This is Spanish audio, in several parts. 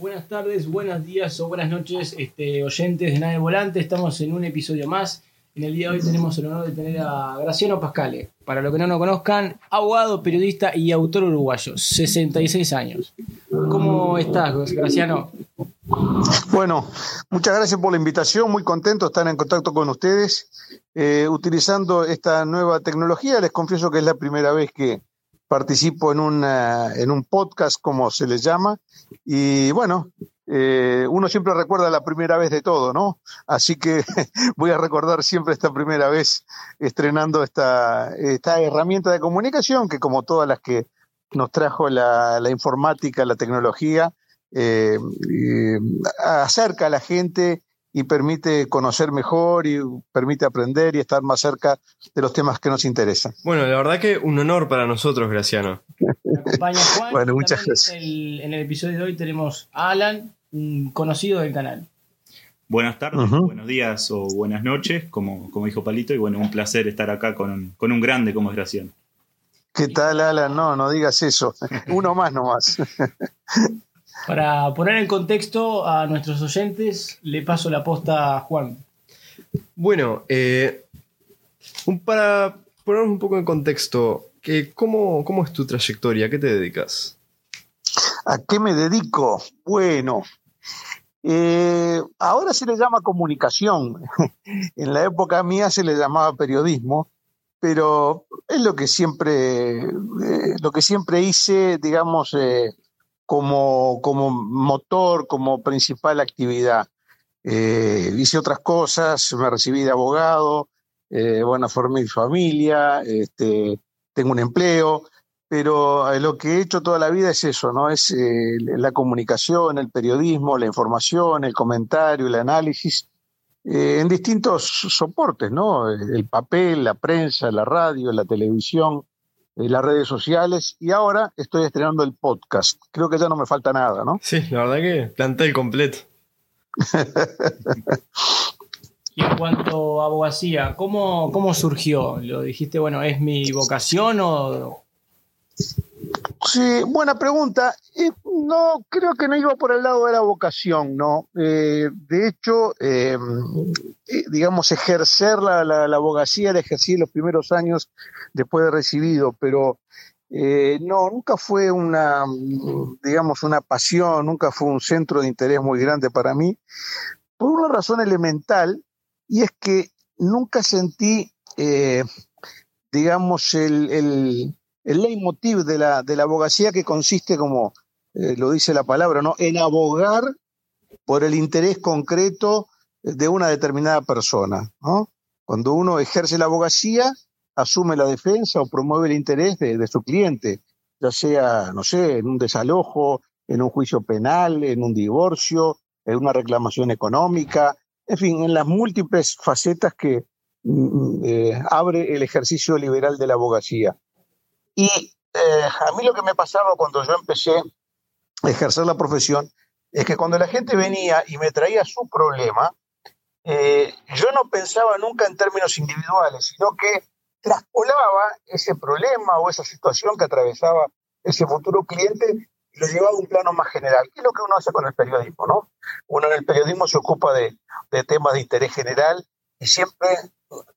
Buenas tardes, buenos días o buenas noches, este, oyentes de Nave Volante. Estamos en un episodio más. En el día de hoy tenemos el honor de tener a Graciano Pascale. Para los que no lo conozcan, abogado, periodista y autor uruguayo, 66 años. ¿Cómo estás, Graciano? Bueno, muchas gracias por la invitación. Muy contento de estar en contacto con ustedes. Eh, utilizando esta nueva tecnología, les confieso que es la primera vez que, participo en, en un podcast, como se les llama, y bueno, eh, uno siempre recuerda la primera vez de todo, ¿no? Así que voy a recordar siempre esta primera vez estrenando esta, esta herramienta de comunicación que como todas las que nos trajo la, la informática, la tecnología, eh, acerca a la gente y permite conocer mejor y permite aprender y estar más cerca de los temas que nos interesan. Bueno, la verdad que un honor para nosotros, Graciano. acompaña Juan. bueno, muchas gracias. en el episodio de hoy tenemos a Alan, un conocido del canal. Buenas tardes, buenos días o buenas noches, como, como dijo Palito, y bueno, un placer estar acá con un, con un grande como es Graciano. ¿Qué tal, Alan? No, no digas eso. Uno más nomás. Para poner en contexto a nuestros oyentes, le paso la posta a Juan. Bueno, eh, para ponernos un poco en contexto, ¿cómo, ¿cómo es tu trayectoria? ¿A qué te dedicas? ¿A qué me dedico? Bueno, eh, ahora se le llama comunicación. en la época mía se le llamaba periodismo, pero es lo que siempre, eh, lo que siempre hice, digamos, como, como motor, como principal actividad. Eh, hice otras cosas, me recibí de abogado, eh, bueno, formé mi familia, este, tengo un empleo, pero eh, lo que he hecho toda la vida es eso, ¿no? Es eh, la comunicación, el periodismo, la información, el comentario, el análisis, en distintos soportes, ¿no? El papel, la prensa, la radio, la televisión, las redes sociales y ahora estoy estrenando el podcast. Creo que ya no me falta nada, ¿no? Sí, la verdad que planté el completo. y en cuanto a abogacía, ¿cómo, ¿cómo surgió? ¿Lo dijiste, bueno, es mi vocación o, Sí, buena pregunta. no, creo que no iba por el lado de la vocación, ¿no? Eh, de hecho, em, eh, digamos, ejercer la, la, abogacía la ejercí en los primeros años después de recibido, pero eh, no, nunca fue una, digamos, una pasión, nunca fue un centro de interés muy grande para mí, por una razón elemental, y es que nunca sentí, digamos, el leitmotiv de la, de la abogacía que consiste, como eh, lo dice la palabra, ¿no? en abogar por el interés concreto de una determinada persona. ¿no? Cuando uno ejerce la abogacía, asume la defensa o promueve el interés de, su cliente, ya sea, no sé, en un desalojo, en un juicio penal, en un divorcio, en una reclamación económica, en fin, en las múltiples facetas que mm, mm, eh, abre el ejercicio liberal de la abogacía. Y eh, a mí lo que me pasaba cuando yo empecé a ejercer la profesión es que cuando la gente venía y me traía su problema, eh, yo no pensaba nunca en términos individuales, sino que traspolaba ese problema o esa situación que atravesaba ese futuro cliente y lo llevaba a un plano más general, que es lo que uno hace con el periodismo, ¿no? Uno en el periodismo se ocupa de, de temas de interés general y siempre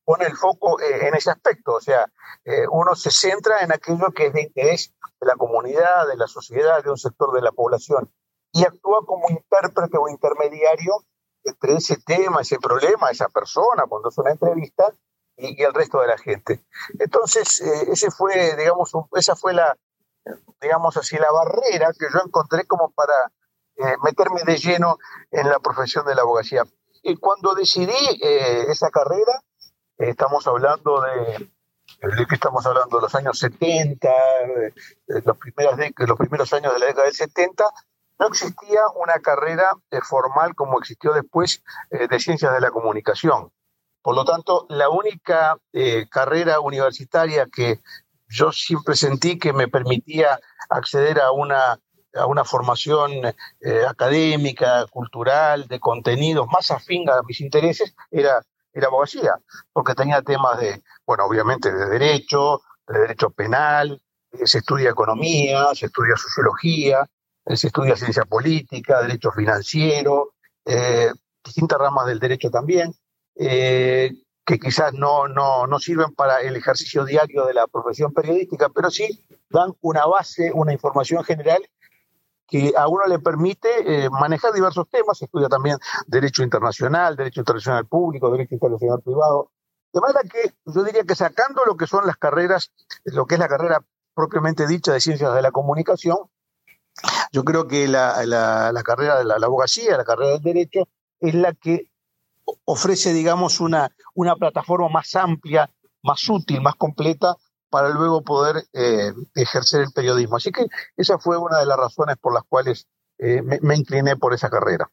pone el foco eh, en ese aspecto, o sea, eh, uno se centra en aquello que es de interés de la comunidad, de la sociedad, de un sector de la población, y actúa como intérprete o intermediario entre ese tema, ese problema, esa persona, cuando es una entrevista, y, el resto de la gente. Entonces, eh, ese fue, digamos, esa fue la, digamos así, la barrera que yo encontré como para meterme de lleno en la profesión de la abogacía. Y cuando decidí esa carrera, Estamos hablando de, ¿de qué estamos hablando? De los años 70, los, primeros los primeros años de la década del 70, no existía una carrera eh, formal como existió después eh, de ciencias de la comunicación. Por lo tanto, la única eh, carrera universitaria que yo siempre sentí que me permitía acceder a una, a una formación académica, cultural, de contenidos más afín a mis intereses, era era abogacía, porque tenía temas de, bueno, obviamente de derecho, de derecho penal, eh, se estudia economía, se estudia sociología, se estudia ciencia política, derecho financiero, distintas ramas del derecho también, que quizás no, no, no sirven para el ejercicio diario de la profesión periodística, pero sí dan una base, una información general que a uno le permite eh, manejar diversos temas, estudia también derecho internacional, derecho internacional público, derecho internacional privado. De manera que yo diría que sacando lo que son las carreras, lo que es la carrera propiamente dicha de ciencias de la comunicación, yo creo que la, la, carrera de la, la, abogacía, la carrera del derecho, es la que ofrece, digamos, una, una plataforma más amplia, más útil, más completa para luego poder eh, ejercer el periodismo. Así que esa fue una de las razones por las cuales eh, me, incliné por esa carrera.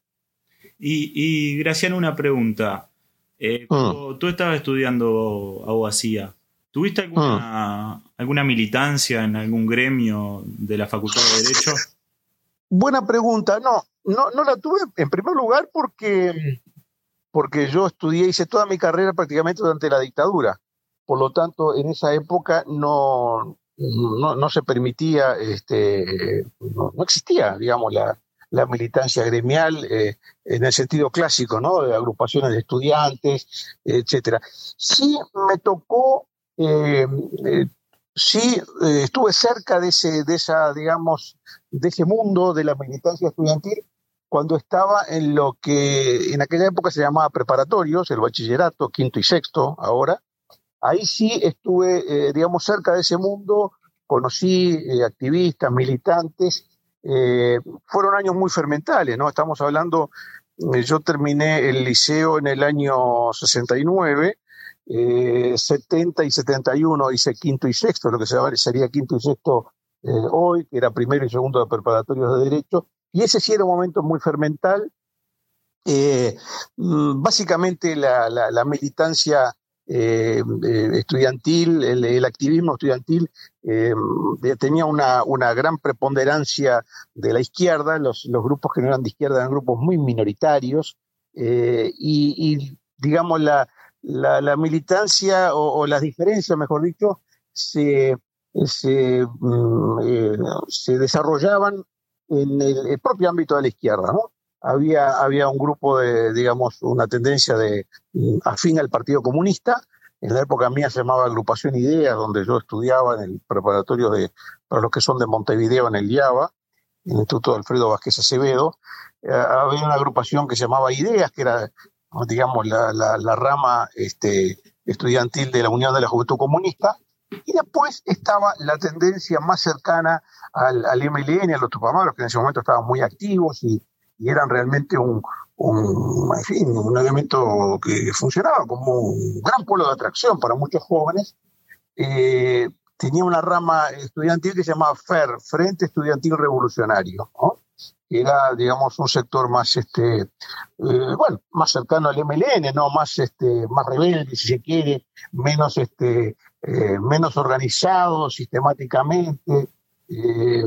Y, y Graciano, una pregunta. Eh, mm. Tú estabas estudiando abogacía. ¿Tuviste alguna, mm. alguna militancia en algún gremio de la Facultad de Derecho? Buena pregunta. No, no, no la tuve en primer lugar porque, porque yo estudié, hice toda mi carrera prácticamente durante la dictadura. Por lo tanto, en esa época no, no, se permitía, este, no, existía, digamos, la, militancia gremial eh, en el sentido clásico, ¿no? De agrupaciones de estudiantes, etcétera. Sí me tocó, eh, eh, sí estuve cerca de ese, de esa, digamos, de ese mundo de la militancia estudiantil cuando estaba en lo que en aquella época se llamaba preparatorios, el bachillerato, quinto y sexto, ahora, Ahí sí estuve, eh, digamos, cerca de ese mundo, conocí eh, activistas, militantes, eh, fueron años muy fermentales, ¿no? Estamos hablando, yo terminé el liceo en el año 69, 70 y 71 hice quinto y sexto, lo que sería quinto y sexto hoy, que era primero y segundo de preparatorios de derecho, y ese sí era un momento muy fermental. Mm, básicamente la militancia eh, eh, estudiantil, el, activismo estudiantil eh, tenía una, una, gran preponderancia de la izquierda, los, los, grupos que no eran de izquierda eran grupos muy minoritarios, y, digamos la, la, militancia o, las diferencias, mejor dicho, se, se, mm, se desarrollaban en el, el, propio ámbito de la izquierda, ¿no? Había, había un grupo de, digamos, una tendencia de mm, afín al Partido Comunista. En la época mía se llamaba Agrupación Ideas, donde yo estudiaba en el preparatorio de, para los que son de Montevideo, en el IABA, en el Instituto de Alfredo Vázquez Acevedo. Eh, había una agrupación que se llamaba Ideas, que era, digamos, la, la, rama este, estudiantil de la Unión de la Juventud Comunista. Y después estaba la tendencia más cercana al, al MLN, a los Tupamaros, que en ese momento estaban muy activos y, y eran realmente un, un, en fin, un elemento que funcionaba como un gran polo de atracción para muchos jóvenes. Eh, tenía una rama estudiantil que se llamaba FER, Frente Estudiantil Revolucionario, que era, digamos, un sector más, este, eh, bueno, más cercano al MLN, no, más, este, más rebelde, si se quiere, menos, este, eh, menos organizado sistemáticamente, eh,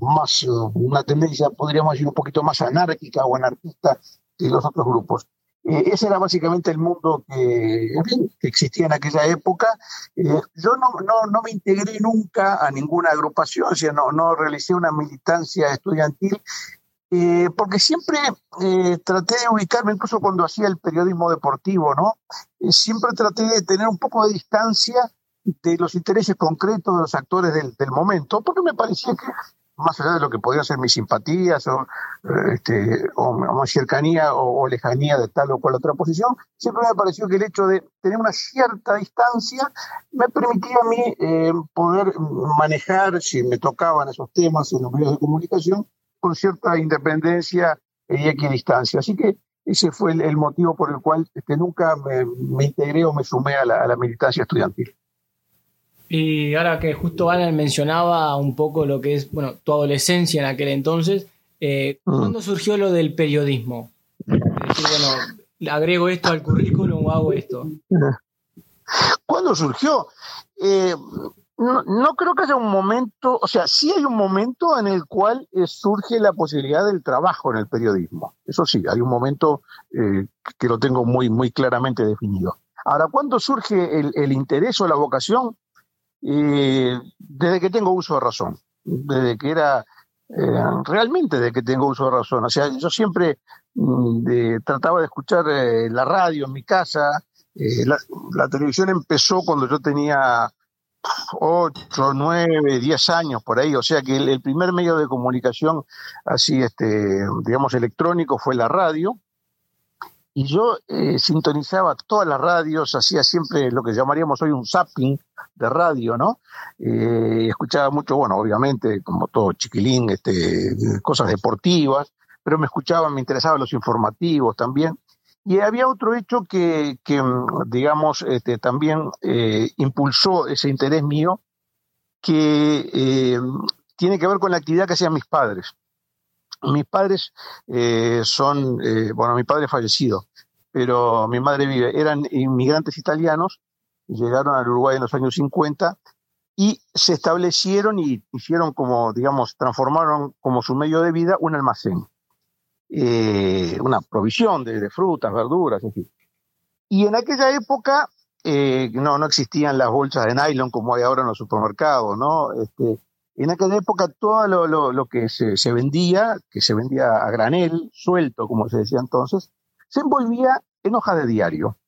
más una tendencia, podríamos decir, un poquito más anárquica o anarquista que los otros grupos. Eh, ese era básicamente el mundo que, que existía en aquella época. Eh, yo no, no, no, me integré nunca a ninguna agrupación, o sea, no, no realicé una militancia estudiantil, porque siempre traté de ubicarme, incluso cuando hacía el periodismo deportivo, ¿no? siempre traté de tener un poco de distancia de los intereses concretos de los actores del, momento, porque me parecía que, más allá de lo que podían ser mis simpatías o, eh, este, o, cercanía o, lejanía de tal o cual otra posición, siempre me pareció que el hecho de tener una cierta distancia me permitía a mí eh, poder manejar, si me tocaban esos temas en los medios de comunicación, con cierta independencia y equidistancia. Así que ese fue el, motivo por el cual este, nunca me, integré o me sumé a la militancia estudiantil. Y ahora que justo Alan mencionaba un poco lo que es, bueno, tu adolescencia en aquel entonces, eh, mm. ¿cuándo surgió lo del periodismo? Es decir, bueno, agrego esto al currículum o hago esto. ¿Cuándo surgió? Eh, no, creo que haya un momento, o sea, sí hay un momento en el cual eh, surge la posibilidad del trabajo en el periodismo. Eso sí, hay un momento que lo tengo muy, muy claramente definido. Ahora, ¿cuándo surge el, el interés o la vocación? Desde que tengo uso de razón, desde que era eh, realmente de que tengo uso de razón. O sea, yo siempre mm, trataba de escuchar eh, la radio en mi casa. La, televisión empezó cuando yo tenía 8, 9, 10 años por ahí, o sea que el, el, primer medio de comunicación así, este, digamos, electrónico fue la radio, y yo eh, sintonizaba todas las radios, hacía siempre lo que llamaríamos hoy un zapping de radio, ¿no? Eh, escuchaba mucho, bueno, obviamente, como todo chiquilín, este, cosas deportivas, pero me escuchaban, me interesaban los informativos también. Y había otro hecho que, que digamos, este, también eh, impulsó ese interés mío, que tiene que ver con la actividad que hacían mis padres. Mis padres eh, son, eh, bueno, mi padre fallecido, pero mi madre vive. Eran inmigrantes italianos, llegaron al Uruguay en los años 50 y se establecieron y hicieron como, digamos, transformaron como su medio de vida un almacén, eh, una provisión de, frutas, verduras, en fin. Y en aquella época no, no existían las bolsas de nylon como hay ahora en los supermercados, ¿no? Este, en aquella época todo lo, que se, vendía, que se vendía a granel, suelto, como se decía entonces, se envolvía en hojas de diario.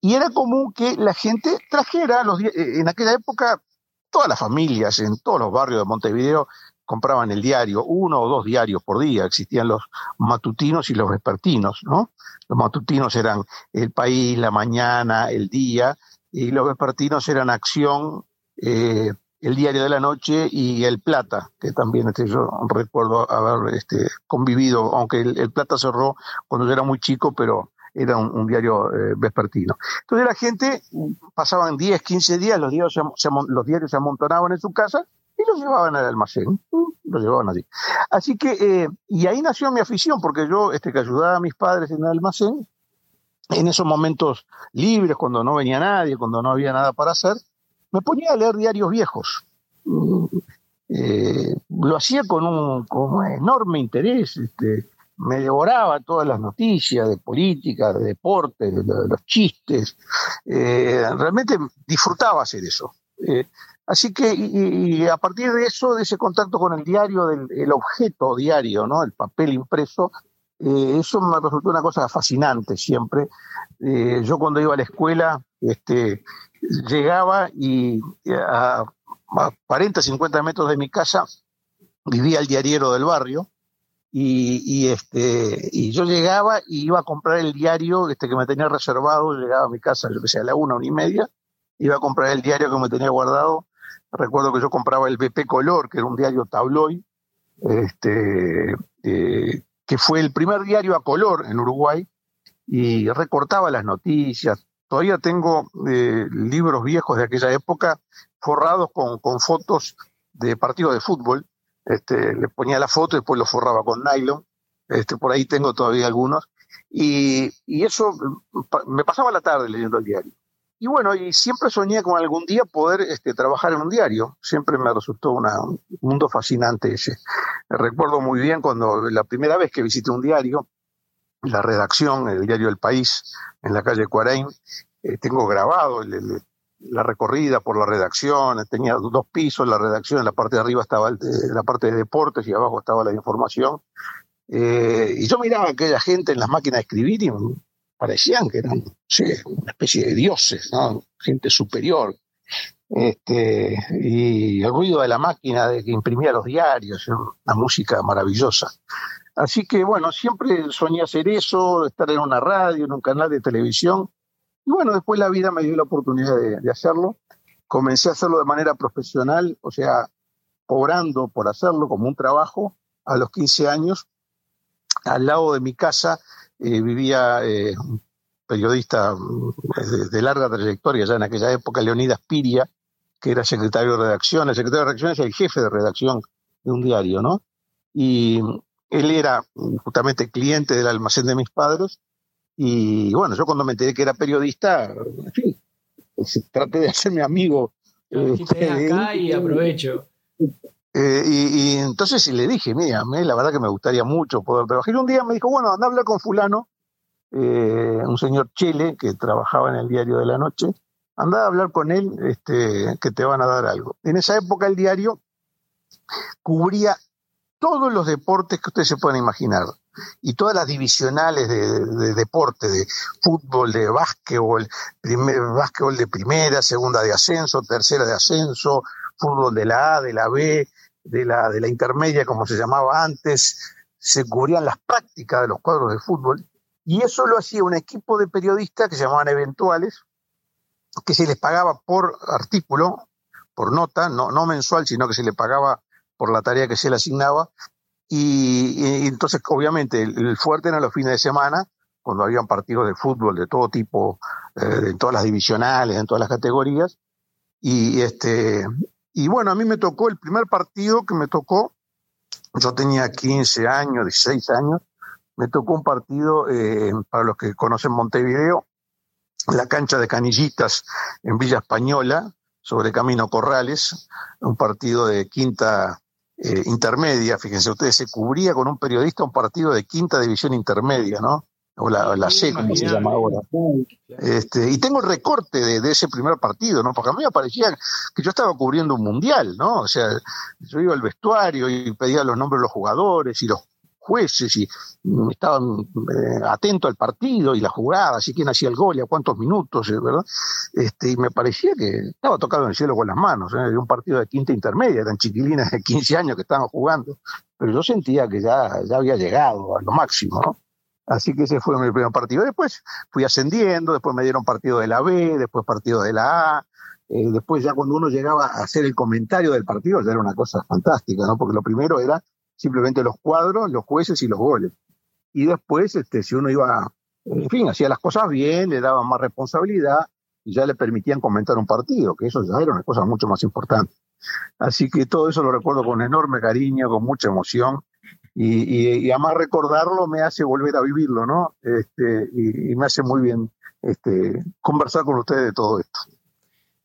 Y era común que la gente trajera, los, eh, en aquella época, todas las familias en todos los barrios de Montevideo compraban el diario, uno o dos diarios por día, existían los matutinos y los vespertinos, ¿no? Los matutinos eran El País, La Mañana, El Día, y los vespertinos eran Acción, eh, el Diario de la Noche y El Plata, que también este, yo recuerdo haber este, convivido, aunque el, Plata cerró cuando yo era muy chico, pero era un, diario eh, vespertino. Entonces la gente, pasaban 10, 15 días, los diarios se, los diarios se amontonaban en su casa y los llevaban al almacén, los llevaban allí. Así que, eh, y ahí nació mi afición, porque yo, este, que ayudaba a mis padres en el almacén, en esos momentos libres, cuando no venía nadie, cuando no había nada para hacer, me ponía a leer diarios viejos. Mm, eh, lo hacía con un, enorme interés. Este, me devoraba todas las noticias de política, de deporte, de, los chistes. Eh, realmente disfrutaba hacer eso. Eh, así que, y, a partir de eso, de ese contacto con el diario, del el objeto diario, ¿no? el papel impreso, eso me resultó una cosa fascinante siempre. yo cuando iba a la escuela, este, llegaba y a, 40, 50 metros de mi casa vivía el diariero del barrio y, este y yo llegaba y iba a comprar el diario este que me tenía reservado, llegaba a mi casa, yo que a la una, una y media, iba a comprar el diario que me tenía guardado. Recuerdo que yo compraba el BP Color, que era un diario tabloid, este, eh, que fue el primer diario a color en Uruguay, y recortaba las noticias, Todavía tengo eh, libros viejos de aquella época forrados con, fotos de partidos de fútbol. Este, le ponía la foto y después lo forraba con nylon. Este, por ahí tengo todavía algunos. Y, eso me pasaba la tarde leyendo el diario. Y bueno, y siempre soñé con algún día poder este, trabajar en un diario. Siempre me resultó un mundo fascinante ese. Recuerdo muy bien cuando la primera vez que visité un diario, la redacción, el diario El País, en la calle Cuarain. Eh, tengo grabado la recorrida por la redacción, tenía dos pisos la redacción, en la parte de arriba estaba la parte de deportes y abajo estaba la información. Eh, y yo miraba a aquella gente en las máquinas de escribir y parecían que eran una especie de dioses, gente superior. Este, y el ruido de la máquina de que imprimía los diarios, una música maravillosa. Así que bueno, siempre soñé hacer eso, estar en una radio, en un canal de televisión. Y bueno, después la vida me dio la oportunidad de, hacerlo. Comencé a hacerlo de manera profesional, o sea, cobrando por hacerlo como un trabajo a los 15 años. Al lado de mi casa eh, vivía eh, un periodista eh, de, larga trayectoria ya en aquella época, Leonidas Piria, que era secretario de redacción. El secretario de redacción es el jefe de redacción de un diario, ¿no? Y él era justamente cliente del almacén de mis padres y bueno, yo cuando me enteré que era periodista, en fin, pues, traté de hacerme amigo. Este, acá y aprovecho. Eh, y, entonces le dije, mira, a mí la verdad que me gustaría mucho poder trabajar. Y un día me dijo, bueno, anda a hablar con fulano, eh, un señor Chele que trabajaba en el diario de la noche, anda a hablar con él, este, que te van a dar algo. En esa época el diario cubría todos los deportes que ustedes se pueden imaginar y todas las divisionales de, deporte, de fútbol, de básquetbol, primer, básquetbol de primera, segunda de ascenso, tercera de ascenso, fútbol de la A, de la B, de la, de la intermedia, como se llamaba antes, se cubrían las prácticas de los cuadros de fútbol, y eso lo hacía un equipo de periodistas que se llamaban eventuales, que se les pagaba por artículo, por nota, no, no mensual, sino que se le pagaba por la tarea que se le asignaba, y, entonces, obviamente, el, fuerte eran los fines de semana, cuando habían partidos de fútbol de todo tipo, eh, en todas las divisionales, en todas las categorías. Y, este, y bueno, a mí me tocó el primer partido que me tocó, yo tenía 15 años, 16 años, me tocó un partido, eh, para los que conocen Montevideo, la cancha de Canillitas en Villa Española, sobre Camino Corrales, un partido de quinta eh, intermedia, fíjense ustedes, se cubría con un periodista un partido de quinta división intermedia, ¿no? O la, la C, como se llama ahora. Este, y tengo el recorte de, ese primer partido, ¿no? Porque a mí me parecía que yo estaba cubriendo un mundial, ¿no? O sea, yo iba al vestuario y pedía los nombres de los jugadores y los jueces y estaban eh, atentos al partido y la jugada, así quién hacía el gol y a cuántos minutos, eh, ¿verdad? Este, y me parecía que estaba tocado en el cielo con las manos, ¿eh? un partido de quinta intermedia, eran chiquilinas de 15 años que estaban jugando, pero yo sentía que ya, ya había llegado a lo máximo, ¿no? Así que ese fue mi primer partido. Después fui ascendiendo, después me dieron partido de la B, después partido de la A, después ya cuando uno llegaba a hacer el comentario del partido ya era una cosa fantástica, ¿no? Porque lo primero era simplemente los cuadros, los jueces y los goles. Y después, este, si uno iba, en fin, hacía las cosas bien, le daban más responsabilidad y ya le permitían comentar un partido, que eso ya era una cosa mucho más importante. Así que todo eso lo recuerdo con enorme cariño, con mucha emoción. Y, además recordarlo me hace volver a vivirlo, ¿no? Este, y, me hace muy bien este, conversar con ustedes de todo esto.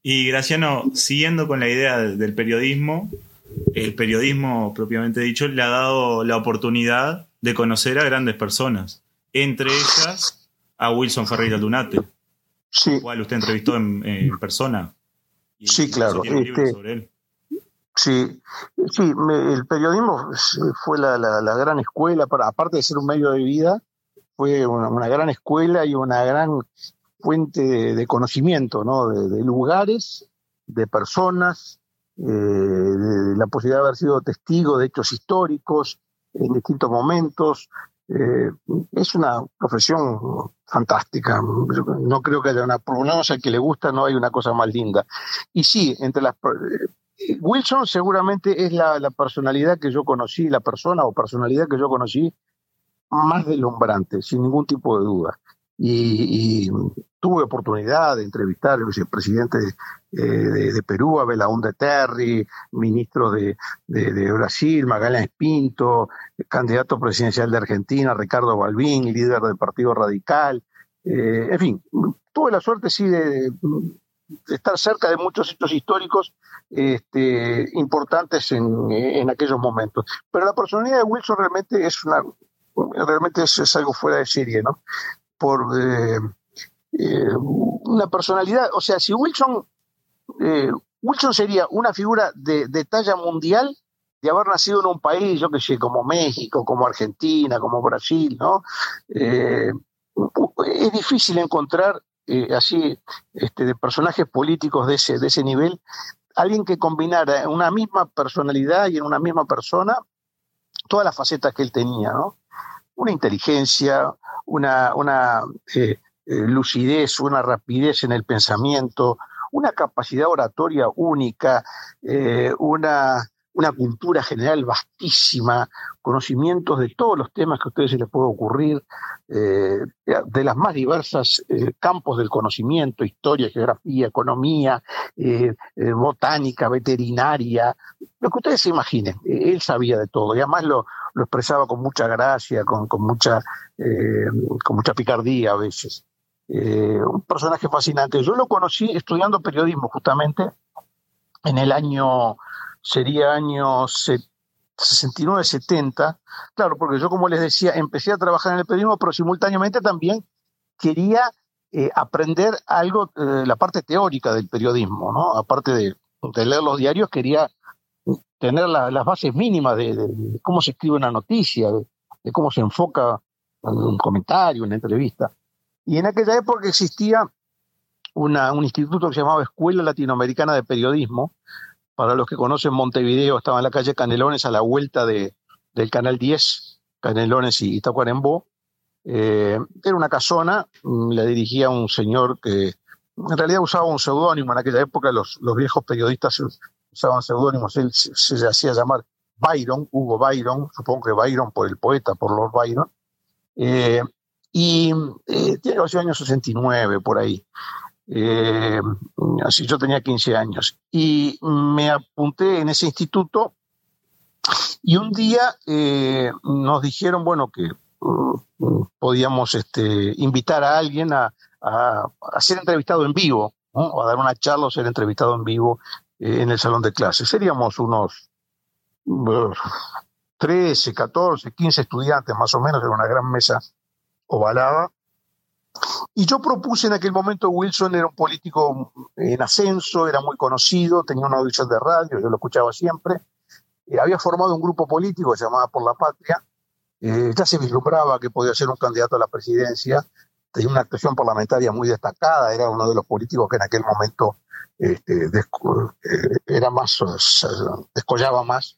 Y Graciano, siguiendo con la idea del periodismo, el periodismo propiamente dicho le ha dado la oportunidad de conocer a grandes personas, entre ellas a Wilson Ferreira Lunate, sí. cual usted entrevistó en, persona. sí, claro. Este, sí, sí el periodismo fue la, gran escuela, para, aparte de ser un medio de vida, fue una, gran escuela y una gran fuente de, conocimiento, ¿no? de lugares, de personas, la posibilidad de haber sido testigo de hechos históricos en distintos momentos. Eh, es una profesión fantástica. No creo que haya una, por al que le gusta, no hay una cosa más linda. Y sí, entre las. Eh, Wilson seguramente es la personalidad que yo conocí, la persona o personalidad que yo conocí más deslumbrante, sin ningún tipo de duda y, tuve oportunidad de entrevistar al vicepresidente de, de, Perú, a Belaúnde Terry, ministro de, Brasil, Magallanes Pinto, candidato presidencial de Argentina, Ricardo Balbín, líder del Partido Radical. Eh, en fin, tuve la suerte sí de, estar cerca de muchos hechos históricos este, importantes en, en, aquellos momentos. Pero la personalidad de Wilson realmente es una realmente es, es algo fuera de serie, ¿no? Por eh, eh, una personalidad, o sea, si Wilson, eh, Wilson sería una figura de, talla mundial de haber nacido en un país, yo que sé, como México, como Argentina, como Brasil, ¿no? es difícil encontrar así este, de personajes políticos de ese, de ese nivel alguien que combinara una misma personalidad y en una misma persona todas las facetas que él tenía, ¿no? Una inteligencia, una, una eh, eh, lucidez, una rapidez en el pensamiento, una capacidad oratoria única, eh, una, una cultura general vastísima, conocimientos de todos los temas que a ustedes se les puede ocurrir, de las más diversas campos del conocimiento, historia, geografía, economía, botánica, veterinaria, lo que ustedes se imaginen. Él sabía de todo y además lo, lo expresaba con mucha gracia, con, con mucha, eh, con mucha picardía a veces. Eh, un personaje fascinante. Yo lo conocí estudiando periodismo justamente en el año, sería año 69-70. Claro, porque yo como les decía, empecé a trabajar en el periodismo, pero simultáneamente también quería eh, aprender algo, la parte teórica del periodismo, ¿no? Aparte de, leer los diarios, quería tener las bases mínimas de, cómo se escribe una noticia, de, cómo se enfoca un comentario, una entrevista. Y en aquella época existía una, un instituto que se llamaba Escuela Latinoamericana de Periodismo. Para los que conocen Montevideo, estaba en la calle Canelones a la vuelta de, del Canal 10, Canelones y Tacuarembó. Eh, era una casona, mm, la dirigía un señor que en realidad usaba un seudónimo. En aquella época los, los viejos periodistas usaban seudónimos. Él se, hacía llamar Byron, Hugo Byron, supongo que Byron por el poeta, por Lord Byron. Eh, y eh, tiene los años 69 por ahí. Eh, así yo tenía 15 años. Y me apunté en ese instituto y un día eh, nos dijeron, bueno, que uh, podíamos este, invitar a alguien a, ser entrevistado en vivo, o a dar una charla o ser entrevistado en vivo eh, en el salón de clases. Seríamos unos 13, 14, 15 estudiantes más o menos, en una gran mesa ovalada. Y yo propuse en aquel momento, Wilson era un político en ascenso, era muy conocido, tenía una audición de radio, yo lo escuchaba siempre. Eh, había formado un grupo político llamado Por la Patria, eh, ya se vislumbraba que podía ser un candidato a la presidencia, tenía una actuación parlamentaria muy destacada, era uno de los políticos que en aquel momento este, eh, era más, descollaba más.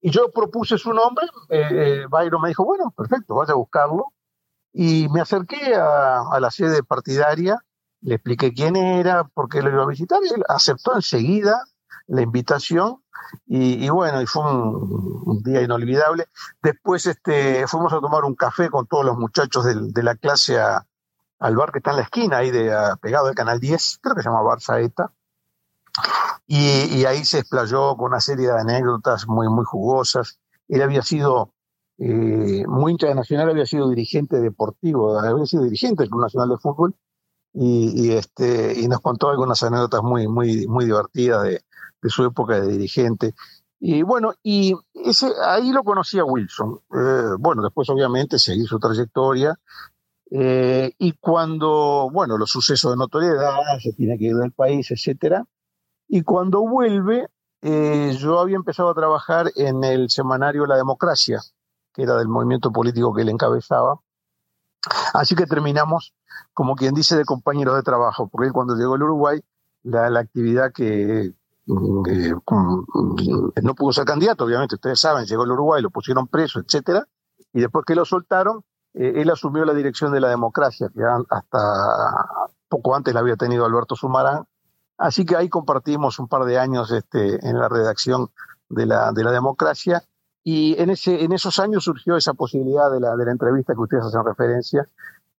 Y yo propuse su nombre, eh, Byron me dijo, bueno, perfecto, vaya a buscarlo. Y me acerqué a, la sede partidaria, le expliqué quién era, por qué lo iba a visitar, y él aceptó enseguida la invitación y, bueno, y fue un, día inolvidable. Después este, fuimos a tomar un café con todos los muchachos de, la clase al bar que está en la esquina, ahí de, pegado al Canal 10, creo que se llama Bar Saeta. Y, ahí se explayó con una serie de anécdotas muy, muy jugosas. Él había sido eh, muy internacional, había sido dirigente deportivo, había sido dirigente del Club Nacional de Fútbol y, este, y nos contó algunas anécdotas muy, muy, muy divertidas de, su época de dirigente. Y bueno, y ese, ahí lo conocía Wilson. Eh, bueno, después obviamente seguí su trayectoria. Eh, y cuando, bueno, los sucesos de notoriedad, se tiene que ir del país, etcétera, y cuando vuelve, eh, yo había empezado a trabajar en el semanario La Democracia, que era del movimiento político que él encabezaba. Así que terminamos, como quien dice, de compañeros de trabajo, porque cuando llegó al Uruguay, la, actividad que, mm, no pudo ser candidato, obviamente, ustedes saben, llegó al Uruguay, lo pusieron preso, etcétera, y después que lo soltaron, eh, él asumió la dirección de la democracia, que hasta poco antes la había tenido Alberto Sumarán, Así que ahí compartimos un par de años este, en la redacción de la, de la democracia y en, ese, en esos años surgió esa posibilidad de la, de la entrevista que ustedes hacen referencia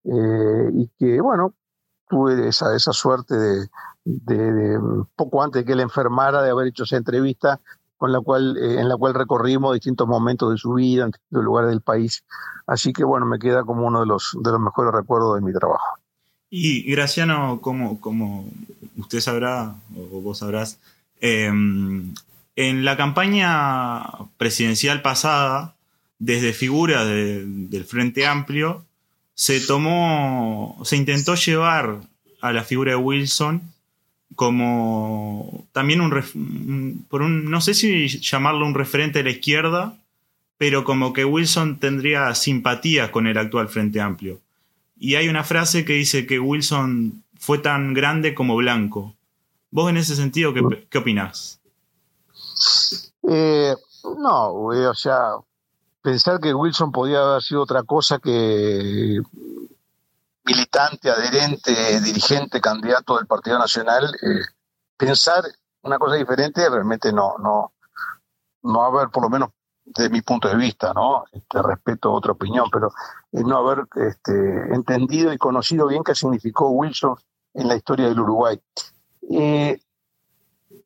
eh, y que, bueno, tuve esa, esa suerte de, poco antes de que él enfermara, de haber hecho esa entrevista con la cual, eh, en la cual recorrimos distintos momentos de su vida en distintos lugares del país. Así que, bueno, me queda como uno de los, de los mejores recuerdos de mi trabajo. Y Graciano, como, como usted sabrá, o vos sabrás, em, en la campaña presidencial pasada, desde figuras del Frente Amplio, se tomó, se intentó llevar a la figura de Wilson como también un, por un, no sé si llamarlo un referente de la izquierda, pero como que Wilson tendría simpatía con el actual Frente Amplio. Y hay una frase que dice que Wilson fue tan grande como blanco. ¿Vos en ese sentido qué, qué opinás? Eh, no, o sea, pensar que Wilson podía haber sido otra cosa que militante, adherente, dirigente, candidato del Partido Nacional, eh, pensar una cosa diferente realmente no, no, no haber por lo menos de mi punto de vista, ¿no? Este, respeto otra opinión, pero no haber este, entendido y conocido bien qué significó Wilson en la historia del Uruguay. Eh,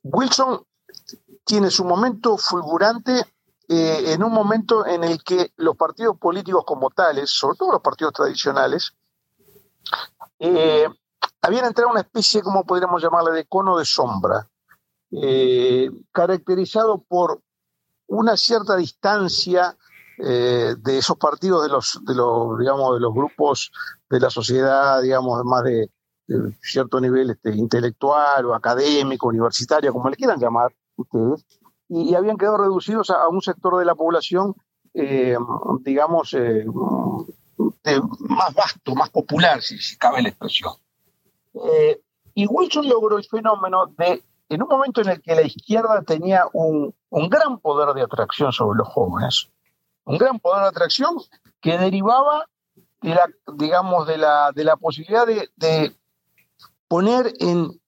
Wilson tiene su momento fulgurante eh, en un momento en el que los partidos políticos como tales, sobre todo los partidos tradicionales, eh, habían entrado en una especie, como podríamos llamarle, de cono de sombra, caracterizado por una cierta distancia eh, de esos partidos de los, de los, digamos, de los grupos de la sociedad, digamos, más de, cierto nivel este, intelectual o académico, universitario, como le quieran llamar, y, habían quedado reducidos a, un sector de la población, eh, digamos, eh, más vasto, más popular, si, cabe la expresión. Eh, y Wilson logró el fenómeno de, en un momento en el que la izquierda tenía un, gran poder de atracción sobre los jóvenes, un gran poder de atracción que derivaba de la, digamos, de la, de la posibilidad de, poner, en,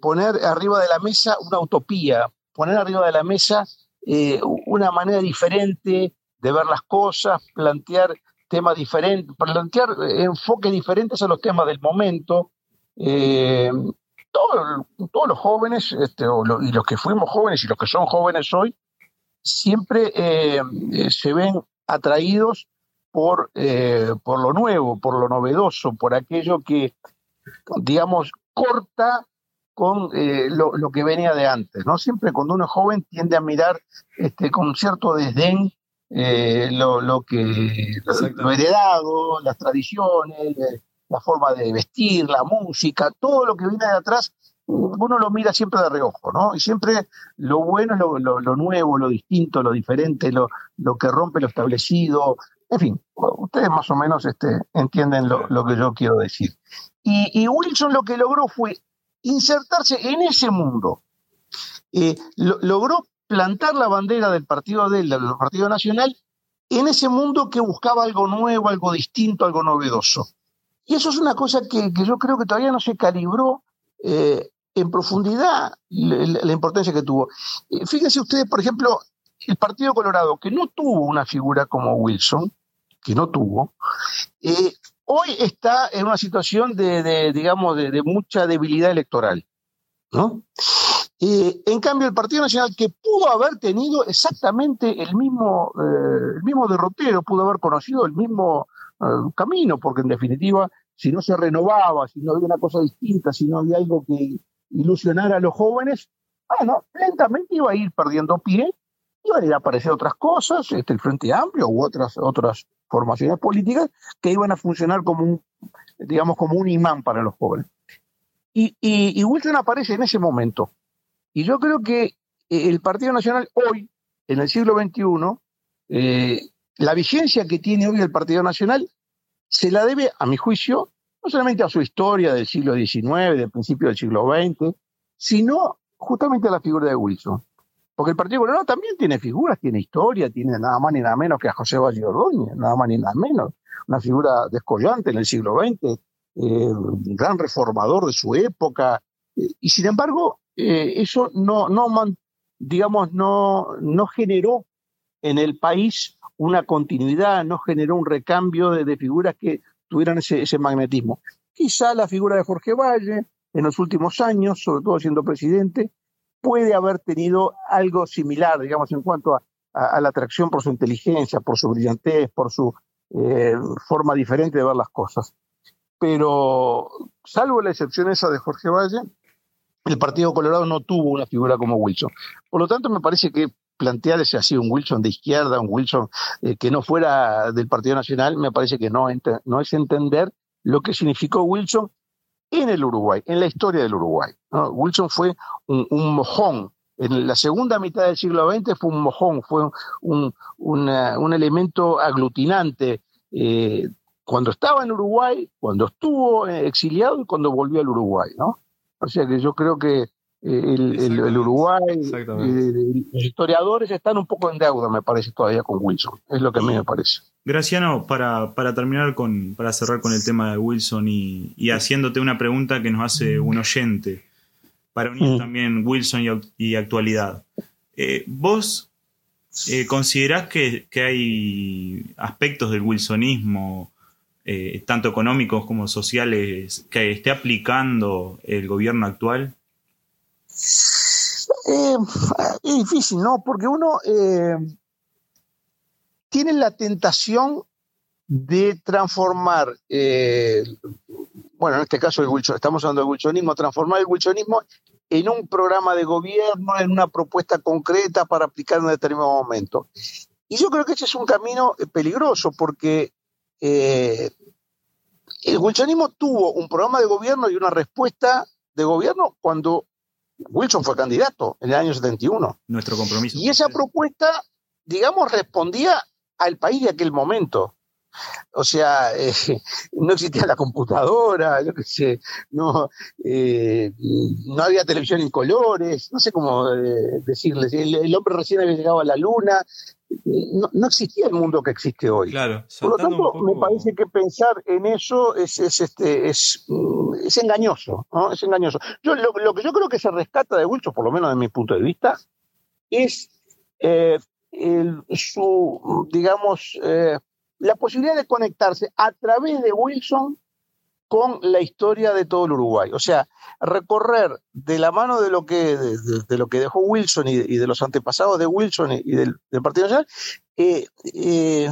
poner arriba de la mesa una utopía, poner arriba de la mesa eh, una manera diferente de ver las cosas, plantear temas diferentes, plantear enfoques diferentes a los temas del momento, eh, todos los jóvenes, este, y los que fuimos jóvenes y los que son jóvenes hoy, siempre eh, eh, se ven atraídos por, por lo nuevo, por lo novedoso, por aquello que, digamos, corta con lo, que venía de antes. ¿no? Siempre cuando uno es joven tiende a mirar este, con cierto desdén lo, que lo, heredado, las tradiciones, la forma de vestir, la música, todo lo que viene de atrás, uno lo mira siempre de reojo, ¿no? Y siempre lo bueno es lo, nuevo, lo distinto, lo diferente, lo, lo, que rompe lo establecido. En fin, ustedes más o menos este, entienden lo, que yo quiero decir. Y, Wilson lo que logró fue insertarse en ese mundo. Eh, logró plantar la bandera del partido del Partido Nacional, en ese mundo que buscaba algo nuevo, algo distinto, algo novedoso. Y eso es una cosa que, yo creo que todavía no se calibró eh, en profundidad la, importancia que tuvo. Eh, fíjense ustedes, por ejemplo, el Partido Colorado, que no tuvo una figura como Wilson, que no tuvo, eh, hoy está en una situación de, digamos, de, mucha debilidad electoral. ¿no? en cambio, el Partido Nacional, que pudo haber tenido exactamente el mismo, el mismo derrotero, pudo haber conocido el mismo camino, porque en definitiva, si no se renovaba, si no había una cosa distinta, si no había algo que ilusionara a los jóvenes, bueno, lentamente iba a ir perdiendo pie, iban a a aparecer otras cosas, este, el Frente Amplio u otras, otras formaciones políticas que iban a funcionar como un, digamos, como un imán para los jóvenes. Y, Wilson aparece en ese momento. Y yo creo que el Partido Nacional hoy, en el siglo XXI, eh, la vigencia que tiene hoy el Partido Nacional se la debe, a mi juicio, no solamente a su historia del siglo XIX, del principio del siglo XX, sino justamente a la figura de Wilson. Porque el Partido Colorado también tiene figuras, tiene historia, tiene nada más ni nada menos que a José Valle Ordóñez, nada más ni nada menos. Una figura descollante en el siglo XX, eh, un gran reformador de su época. y sin embargo, eh, eso no, no digamos, no, no generó en el país una continuidad, no generó un recambio de, figuras que tuvieran ese, magnetismo. Quizá la figura de Jorge Valle en los últimos años, sobre todo siendo presidente, puede haber tenido algo similar, digamos, en cuanto a, la atracción por su inteligencia, por su brillantez, por su eh, forma diferente de ver las cosas. Pero, salvo la excepción esa de Jorge Valle, el Partido Colorado no tuvo una figura como Wilson. Por lo tanto, me parece que plantear ese así un Wilson de izquierda, un Wilson eh, que no fuera del Partido Nacional, me parece que no, no es entender lo que significó Wilson en el Uruguay, en la historia del Uruguay. Wilson fue un, mojón. En la segunda mitad del siglo XX fue un mojón, fue un, un elemento aglutinante eh, cuando estaba en Uruguay, cuando estuvo exiliado y cuando volvió al Uruguay. ¿no? O sea que yo creo que el, Uruguay, eh, los historiadores están un poco en deuda, me parece, todavía con Wilson. Es lo que a mí me parece. Graciano, para, para terminar con, para cerrar con el tema de Wilson y, haciéndote una pregunta que nos hace un oyente, para unir mm. también Wilson y, actualidad. Eh, ¿Vos eh, considerás que, hay aspectos del wilsonismo, tanto económicos como sociales, que esté aplicando el gobierno actual? Eh, es difícil, ¿no? Porque uno eh, tiene la tentación de transformar, eh, bueno, en este caso el estamos hablando del wilsonismo, transformar el wilsonismo en un programa de gobierno, en una propuesta concreta para aplicar en un determinado momento. Y yo creo que ese es un camino peligroso porque el wilsonismo tuvo un programa de gobierno y una respuesta de gobierno cuando Wilson fue candidato en el año 71. Nuestro compromiso. Y esa propuesta, digamos, respondía al país de aquel momento. O sea, eh, no existía la computadora, yo qué sé, no, eh, no había televisión en colores, no sé cómo eh, decirles. El, hombre recién había llegado a la luna, no, existía el mundo que existe hoy. Claro, Por lo tanto, me parece que pensar en eso es, es, este, es, mm, es engañoso, ¿no? Es engañoso. Yo, lo, lo, que yo creo que se rescata de Wilson, por lo menos de mi punto de vista, es su, digamos, la posibilidad de conectarse a través de Wilson con la historia de todo el Uruguay. O sea, recorrer de la mano de lo que, de, lo que dejó Wilson y, de los antepasados de Wilson y, del, Partido Nacional, eh, eh,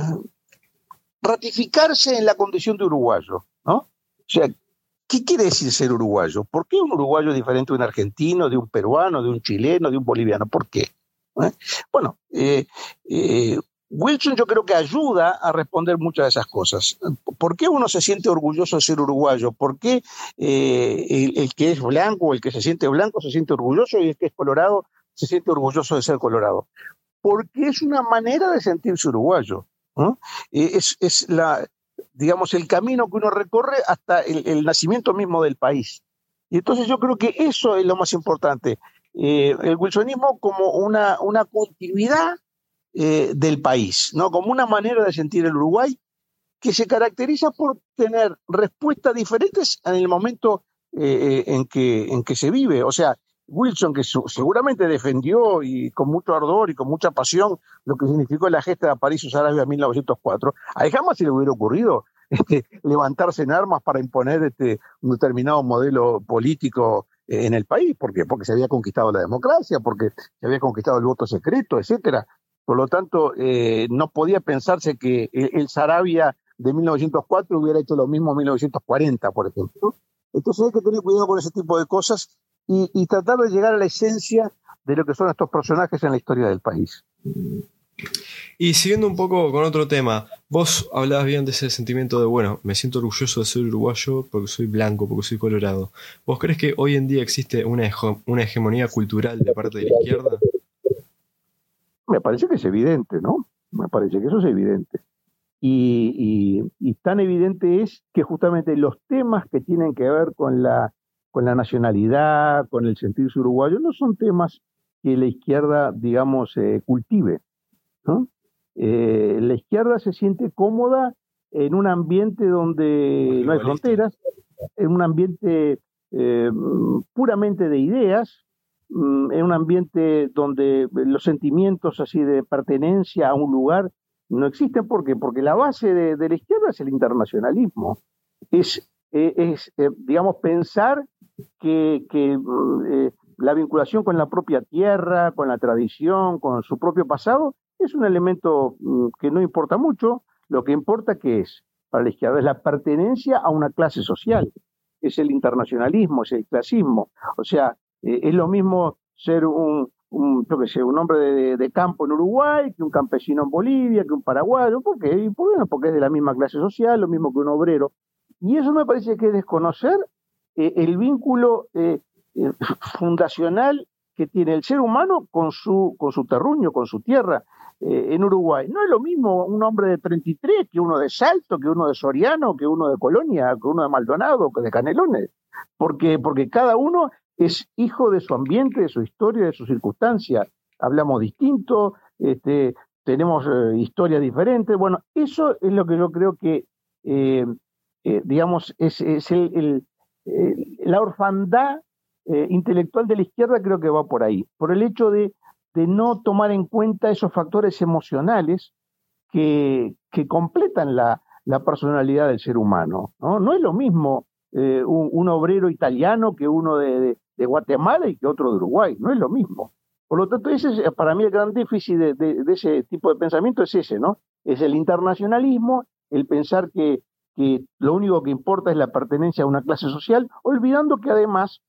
ratificarse en la condición de uruguayo. ¿no? O sea, ¿qué quiere decir ser uruguayo? ¿Por qué un uruguayo diferente de un argentino, de un peruano, de un chileno, de un boliviano? ¿Por qué? ¿Eh? Bueno, Wilson yo creo que ayuda a responder muchas de esas cosas. ¿Por qué uno se siente orgulloso de ser uruguayo? ¿Por qué eh, el, que es blanco o el que se siente blanco se siente orgulloso y el que es colorado se siente orgulloso de ser colorado? Porque es una manera de sentirse uruguayo. Eh, es, la, digamos, el camino que uno recorre hasta el, nacimiento mismo del país. Y entonces yo creo que eso es lo más importante. Eh, el wilsonismo como una, una continuidad eh, del país, ¿no? Como una manera de sentir el Uruguay que se caracteriza por tener respuestas diferentes en el momento eh, en, que, en que se vive. O sea, Wilson, que seguramente defendió y con mucho ardor y con mucha pasión lo que significó la gesta de París Arabia en 1904, a jamás se le hubiera ocurrido este, levantarse en armas para imponer este, un determinado modelo político en el país. ¿Por? Porque se había conquistado la democracia, porque se había conquistado el voto secreto, etcétera. Por lo tanto, eh, no podía pensarse que el, Sarabia de 1904 hubiera hecho lo mismo en 1940, por ejemplo. Entonces hay que tener cuidado con ese tipo de cosas y, tratar de llegar a la esencia de lo que son estos personajes en la historia del país. Y siguiendo un poco con otro tema, vos hablabas bien de ese sentimiento de, bueno, me siento orgulloso de ser uruguayo porque soy blanco, porque soy colorado. ¿Vos crees que hoy en día existe una, una hegemonía cultural de parte de la izquierda? Me parece que es evidente, ¿no? Me parece que eso es evidente. Y, tan evidente es que justamente los temas que tienen que ver con la, con la nacionalidad, con el sentirse uruguayo, no son temas que la izquierda, digamos, eh, cultive. ¿no? Eh, la izquierda se siente cómoda en un ambiente donde no hay fronteras, en un ambiente eh, puramente de ideas, Mm, en un ambiente donde los sentimientos así de pertenencia a un lugar no existen. ¿Por qué? Porque la base de, la izquierda es el internacionalismo. Es, eh, es eh, digamos, pensar que, eh, la vinculación con la propia tierra, con la tradición, con su propio pasado, es un elemento mm, que no importa mucho. Lo que importa que es para la izquierda es la pertenencia a una clase social, es el internacionalismo, es el clasismo. O sea, eh, es lo mismo ser un, un, sé, un hombre de, campo en Uruguay que un campesino en Bolivia, que un paraguayo, ¿por qué? porque es de la misma clase social, lo mismo que un obrero. Y eso me parece que es desconocer eh, el vínculo eh, fundacional que tiene el ser humano con su, con su terruño, con su tierra en Uruguay. No es lo mismo un hombre de 33 que uno de Salto, que uno de Soriano, que uno de Colonia, que uno de Maldonado, que de Canelones. Porque, porque cada uno es hijo de su ambiente, de su historia, de sus circunstancias. Hablamos distinto, este, tenemos eh, historias diferentes. Bueno, eso es lo que yo creo que, eh, eh, digamos, es, el, la orfandad intelectual de la izquierda, creo que va por ahí, por el hecho de, no tomar en cuenta esos factores emocionales que, completan la, personalidad del ser humano. No, no es lo mismo un, obrero italiano que uno de, Guatemala y que otro de Uruguay. No es lo mismo. Por lo tanto, ese es, para mí el gran déficit de, ese tipo de pensamiento es ese, ¿no? Es el internacionalismo, el pensar que, lo único que importa es la pertenencia a una clase social, olvidando que además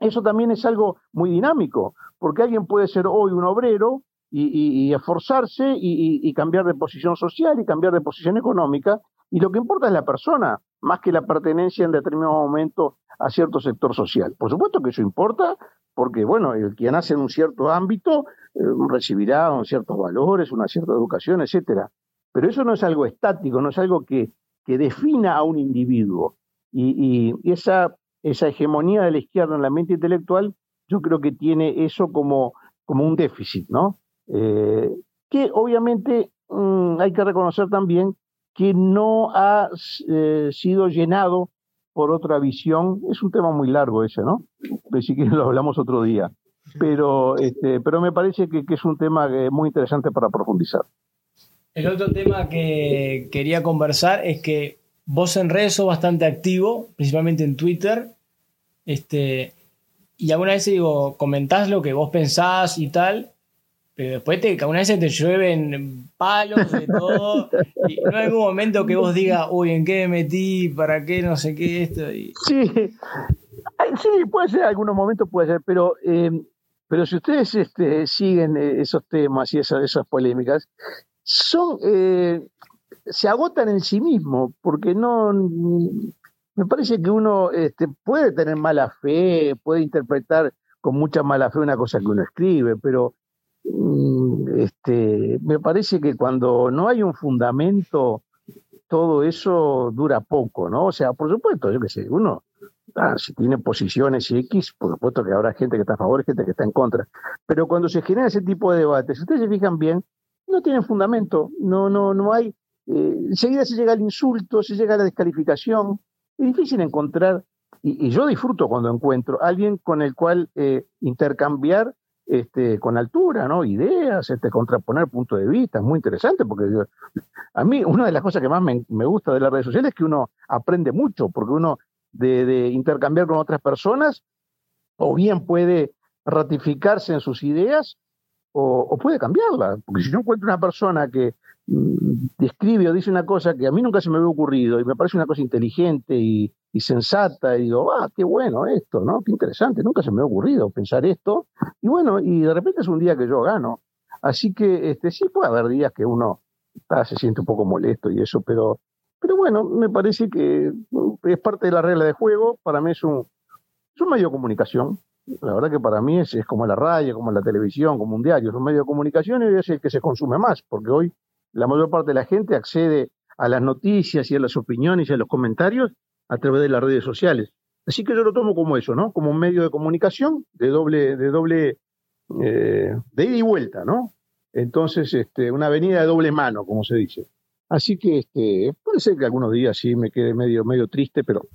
eso también es algo muy dinámico, porque alguien puede ser hoy un obrero y, esforzarse y, cambiar de posición social y cambiar de posición económica, y lo que importa es la persona, más que la pertenencia en determinado momento a cierto sector social. Por supuesto que eso importa, porque, bueno, el que nace en un cierto ámbito eh, recibirá ciertos valores, una cierta educación, etcétera. Pero eso no es algo estático, no es algo que, que defina a un individuo. Y, esa, esa hegemonía de la izquierda en la mente intelectual, yo creo que tiene eso como, como un déficit, ¿no? Eh, que obviamente mm, hay que reconocer también que no ha eh, sido llenado por otra visión. Es un tema muy largo ese, ¿no? Así que lo hablamos otro día. Pero, este, pero me parece que, es un tema eh, muy interesante para profundizar. El otro tema que quería conversar es que vos en redes sos bastante activo, principalmente en Twitter. Este, y alguna vez digo, comentás lo que vos pensás y tal, pero después te, alguna vez te llueven palos de todo. y no hay algún momento que vos digas, uy, ¿en qué me metí? ¿Para qué? No sé qué esto. Sí. sí, puede ser, algunos momentos puede ser, pero, eh, pero si ustedes este, siguen eh, esos temas y esas, esas polémicas, son eh, se agotan en sí mismos, porque no me parece que uno este, puede tener mala fe, puede interpretar con mucha mala fe una cosa que uno escribe, pero Mm, este, me parece que cuando no hay un fundamento, todo eso dura poco, ¿no? O sea, por supuesto, yo qué sé, uno, ah, si tiene posiciones X, por supuesto que habrá gente que está a favor y gente que está en contra. Pero cuando se genera ese tipo de debates, si ustedes se fijan bien, no tienen fundamento, no, no, no hay. Eh, enseguida se llega al insulto, se llega la descalificación. Es difícil encontrar, y, yo disfruto cuando encuentro alguien con el cual eh, intercambiar este, con altura, ¿no? Ideas, este, contraponer puntos de vista, es muy interesante porque a mí una de las cosas que más me, gusta de las redes sociales es que uno aprende mucho, porque uno de, intercambiar con otras personas o bien puede ratificarse en sus ideas o, puede cambiarla, porque si yo encuentro una persona que mm, describe o dice una cosa que a mí nunca se me había ocurrido y me parece una cosa inteligente y, sensata y digo, ah, qué bueno esto, ¿no? Qué interesante, nunca se me ha ocurrido pensar esto. Y bueno, y de repente es un día que yo gano. Así que este, sí puede haber días que uno se siente un poco molesto y eso, pero, pero bueno, me parece que es parte de la regla de juego. Para mí es un, es un medio de comunicación. La verdad que para mí es, es como la radio, como la televisión, como un diario, es un medio de comunicación y es el que se consume más, porque hoy la mayor parte de la gente accede a las noticias y a las opiniones y a los comentarios a través de las redes sociales. Así que yo lo tomo como eso, ¿no? Como un medio de comunicación de doble, de doble, eh, de ida y vuelta, ¿no? Entonces, este, una avenida de doble mano, como se dice. Así que este, puede ser que algunos días sí me quede medio, medio triste, pero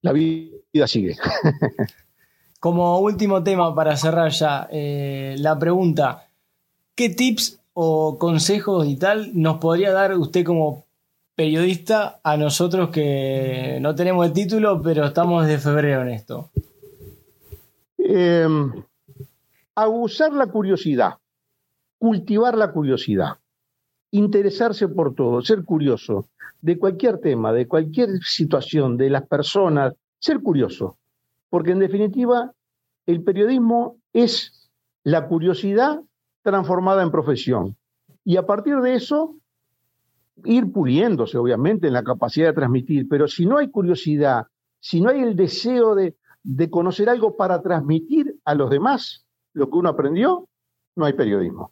la vida sigue. como último tema para cerrar ya, eh, la pregunta, ¿qué tips o consejos y tal nos podría dar usted como periodista a nosotros que no tenemos el título, pero estamos de febrero en esto? Eh, abusar la curiosidad, cultivar la curiosidad, interesarse por todo, ser curioso de cualquier tema, de cualquier situación, de las personas, ser curioso. Porque en definitiva, el periodismo es la curiosidad transformada en profesión. Y a partir de eso, ir puliéndose, obviamente, en la capacidad de transmitir, pero si no hay curiosidad, si no hay el deseo de, conocer algo para transmitir a los demás lo que uno aprendió, no hay periodismo.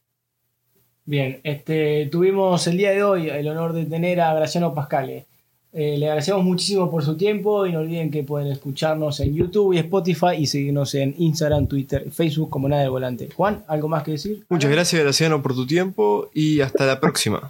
Bien, este, tuvimos el día de hoy el honor de tener a Graciano Pascale. Eh, le agradecemos muchísimo por su tiempo y no olviden que pueden escucharnos en YouTube y Spotify y seguirnos en Instagram, Twitter, Facebook como nada del volante. Juan, ¿algo más que decir? Muchas gracias, Graciano, por tu tiempo y hasta la próxima.